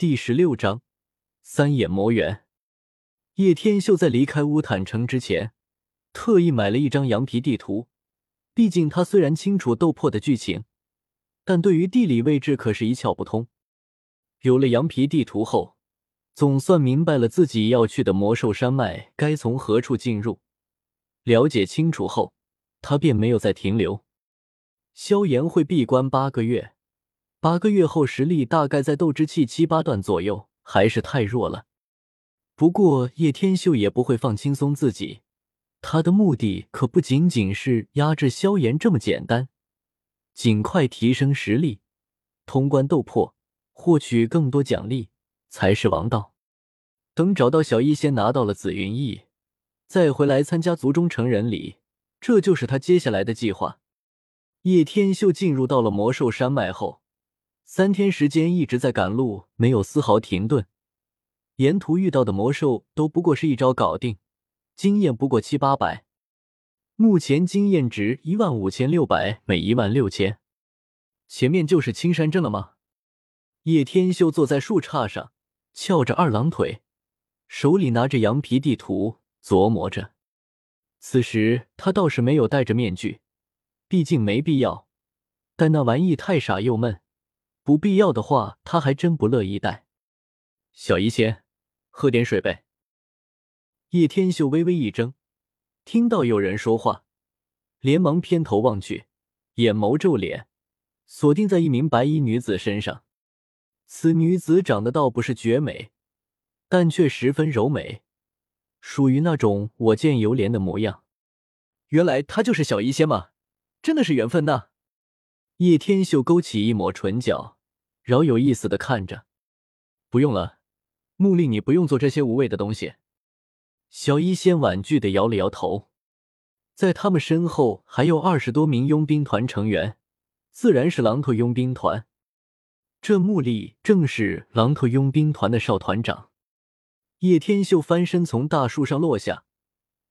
第十六章三眼魔猿。叶天秀在离开乌坦城之前，特意买了一张羊皮地图。毕竟他虽然清楚斗破的剧情，但对于地理位置可是一窍不通。有了羊皮地图后，总算明白了自己要去的魔兽山脉该从何处进入。了解清楚后，他便没有再停留。萧炎会闭关八个月，八个月后实力大概在斗之气七八段左右，还是太弱了。不过叶天秀也不会放轻松自己，他的目的可不仅仅是压制萧炎这么简单，尽快提升实力，通关斗破，获取更多奖励才是王道。等找到小医仙，拿到了紫云翼，再回来参加族中成人礼，这就是他接下来的计划。叶天秀进入到了魔兽山脉后，三天时间一直在赶路，没有丝毫停顿。沿途遇到的魔兽都不过是一招搞定，经验不过七八百。目前经验值一万五千六百每一万六千。前面就是青山镇了吗？叶天秀坐在树杈上，翘着二郎腿，手里拿着羊皮地图琢磨着。此时他倒是没有戴着面具。毕竟没必要，但那玩意太傻又闷，不必要的话他还真不乐意带。小医仙，喝点水呗。叶天秀微微一怔，听到有人说话，连忙偏头望去，眼眸皱脸，锁定在一名白衣女子身上。此女子长得倒不是绝美，但却十分柔美，属于那种我见犹怜的模样。原来她就是小医仙吗？真的是缘分呐！叶天秀勾起一抹唇角，饶有意思的看着。不用了，木力，你不用做这些无谓的东西。小医仙婉拒的摇了摇头。在他们身后还有二十多名佣兵团成员，自然是狼头佣兵团。这木力正是狼头佣兵团的少团长。叶天秀翻身从大树上落下，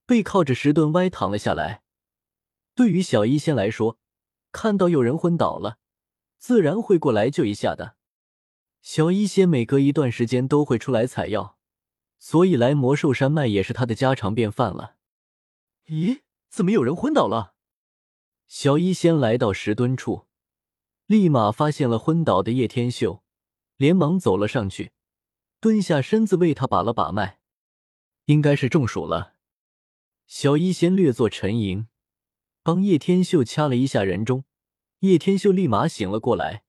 背靠着石墩歪躺了下来。对于小医仙来说，看到有人昏倒了，自然会过来救一下的。小医仙每隔一段时间都会出来采药，所以来魔兽山脉也是他的家常便饭了。咦，怎么有人昏倒了？小医仙来到石墩处，立马发现了昏倒的叶天秀，连忙走了上去，蹲下身子为他把了把脉，应该是中暑了。小医仙略作沉吟。帮叶天秀掐了一下人中，叶天秀立马醒了过来，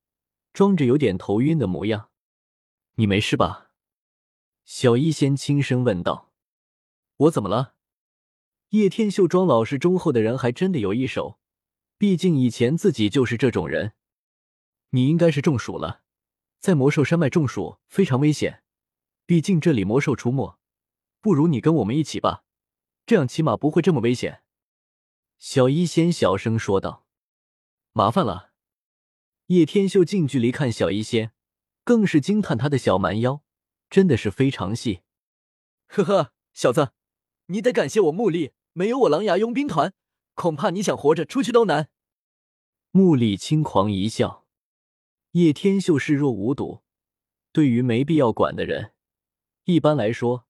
装着有点头晕的模样。“你没事吧？”小医仙轻声问道。“我怎么了？”叶天秀装老实忠厚的人还真的有一手，毕竟以前自己就是这种人。你应该是中暑了，在魔兽山脉中暑非常危险，毕竟这里魔兽出没。不如你跟我们一起吧，这样起码不会这么危险。小医仙小声说道：“麻烦了。”叶天秀近距离看小医仙，更是惊叹他的小蛮腰真的是非常细。呵呵，小子，你得感谢我木力，没有我狼牙佣兵团，恐怕你想活着出去都难。木力轻狂一笑。叶天秀视若无睹，对于没必要管的人，一般来说，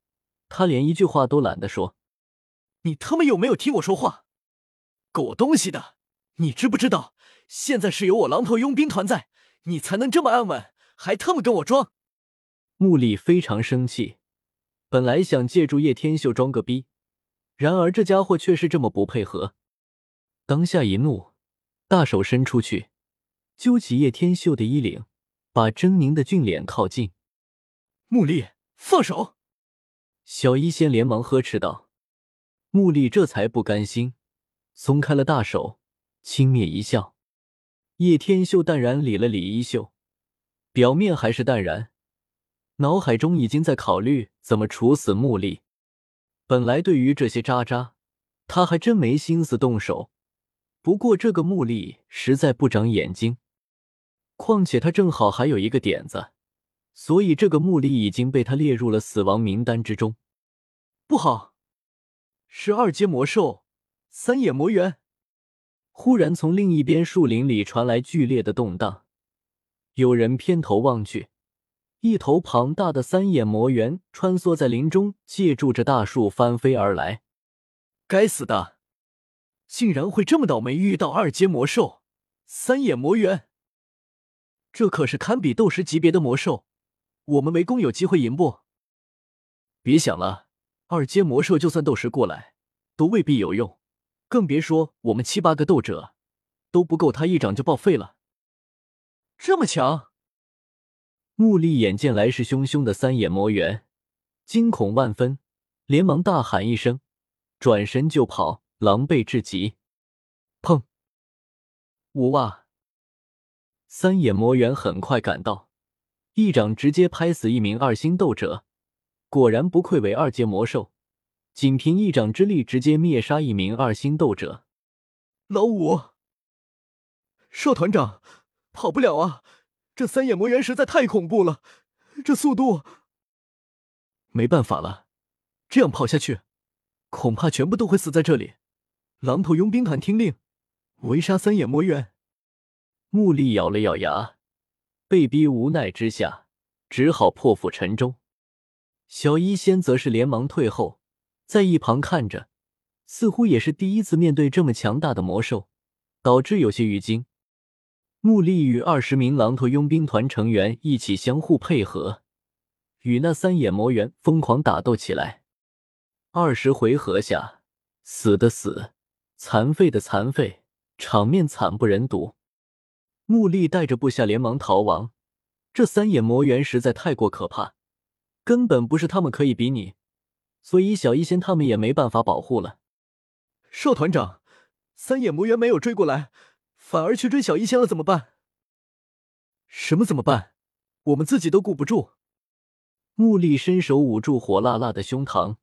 他连一句话都懒得说。你他妈有没有听我说话？狗东西的，你知不知道？现在是有我狼头佣兵团在，你才能这么安稳，还他妈跟我装！穆里非常生气，本来想借助叶天秀装个逼，然而这家伙却是这么不配合，当下一怒，大手伸出去，揪起叶天秀的衣领，把狰狞的俊脸靠近。穆力，放手！小医仙连忙呵斥道。穆力这才不甘心。松开了大手，轻蔑一笑。叶天秀淡然理了理衣袖，表面还是淡然，脑海中已经在考虑怎么处死穆力。本来对于这些渣渣，他还真没心思动手。不过这个穆力实在不长眼睛，况且他正好还有一个点子，所以这个穆力已经被他列入了死亡名单之中。不好，是二阶魔兽。三眼魔猿忽然从另一边树林里传来剧烈的动荡，有人偏头望去，一头庞大的三眼魔猿穿梭在林中，借助着大树翻飞而来。该死的，竟然会这么倒霉遇到二阶魔兽三眼魔猿！这可是堪比斗师级别的魔兽，我们围攻有机会赢不？别想了，二阶魔兽就算斗师过来，都未必有用，更别说我们七八个斗者都不够他一掌就报废了。这么强！穆丽眼见来势汹汹的三眼魔猿，惊恐万分，连忙大喊一声，转身就跑，狼狈至极。砰！呜哇！三眼魔猿很快赶到，一掌直接拍死一名二星斗者。果然不愧为二阶魔兽，仅凭一掌之力直接灭杀一名二星斗者。老五，少团长，跑不了啊！这三眼魔猿实在太恐怖了，这速度……没办法了，这样跑下去，恐怕全部都会死在这里。狼头佣兵团听令，围杀三眼魔猿。穆丽咬了咬牙，被逼无奈之下，只好破釜沉舟。小医仙则是连忙退后，在一旁看着，似乎也是第一次面对这么强大的魔兽，导致有些鱼惊。穆丽与二十名狼头佣兵团成员一起相互配合，与那三眼魔猿疯狂打斗起来。二十回合下，死的死，残废的残废，场面惨不忍睹。穆丽带着部下连忙逃亡，这三眼魔猿实在太过可怕，根本不是他们可以比拟，所以小医仙他们也没办法保护了。少团长，三眼魔猿没有追过来。反而去追小医仙了，怎么办？什么怎么办？我们自己都顾不住。穆丽伸手捂住火辣辣的胸膛，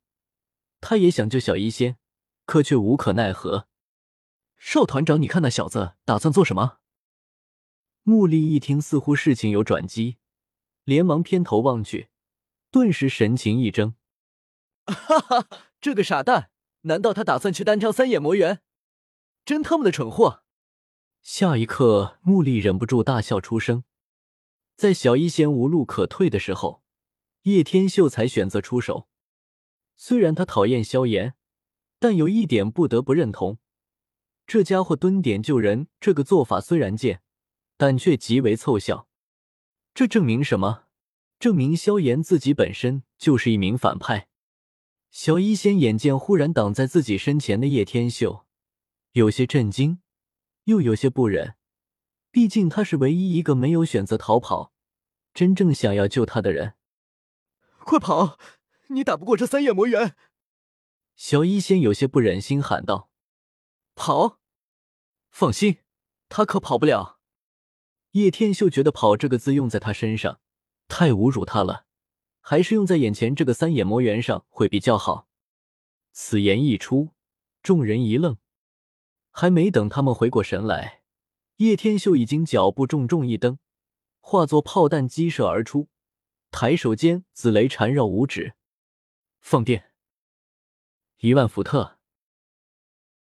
他也想救小医仙，可却无可奈何。少团长，你看那小子打算做什么？穆丽一听，似乎事情有转机，连忙偏头望去，顿时神情一怔。哈哈，这个傻蛋，难道他打算去单挑三眼魔猿？真他妈的蠢货！下一刻，穆丽忍不住大笑出声。在小医仙无路可退的时候，叶天秀才选择出手。虽然他讨厌萧炎，但有一点不得不认同：这家伙蹲点救人这个做法虽然贱，但却极为凑效。这证明什么？证明萧炎自己本身就是一名反派。小医仙眼见忽然挡在自己身前的叶天秀，有些震惊。又有些不忍，毕竟他是唯一一个没有选择逃跑、真正想要救他的人。快跑！你打不过这三眼魔猿！小医仙有些不忍心喊道：“跑！放心，他可跑不了。”叶天秀觉得“跑”这个字用在他身上太侮辱他了，还是用在眼前这个三眼魔猿上会比较好。此言一出，众人一愣。还没等他们回过神来，叶天秀已经脚步重重一蹬，化作炮弹激射而出，抬手间紫雷缠绕五指，放电，一万伏特。